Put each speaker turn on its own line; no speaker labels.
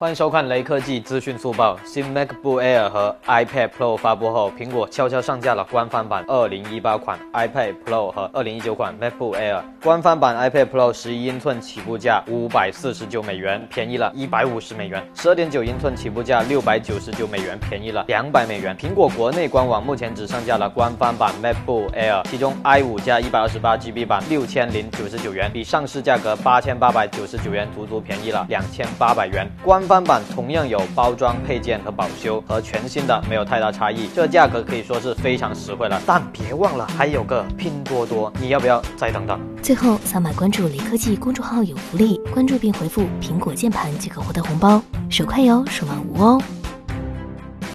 欢迎收看雷科技资讯速报。新 MacBook Air 和 iPad Pro 发布后，苹果悄悄上架了官方版2018款 iPad Pro 和2019款 MacBook Air。官方版 iPad Pro 11英寸起步价549美元，便宜了一百五十美元；12.9英寸起步价699美元，便宜了两百美元。苹果国内官网目前只上架了官方版 MacBook Air，其中 i5 加 128GB 版6099元，比上市价格8899元足足便宜了两千八百元。官翻版同样有包装配件和保修，和全新的没有太大差异，这价格可以说是非常实惠了。但别忘了还有个拼多多，你要不要再等等？
最后扫码关注雷科技公众号有福利，关注并回复苹果键盘即可获得红包，手快有，手慢无哦。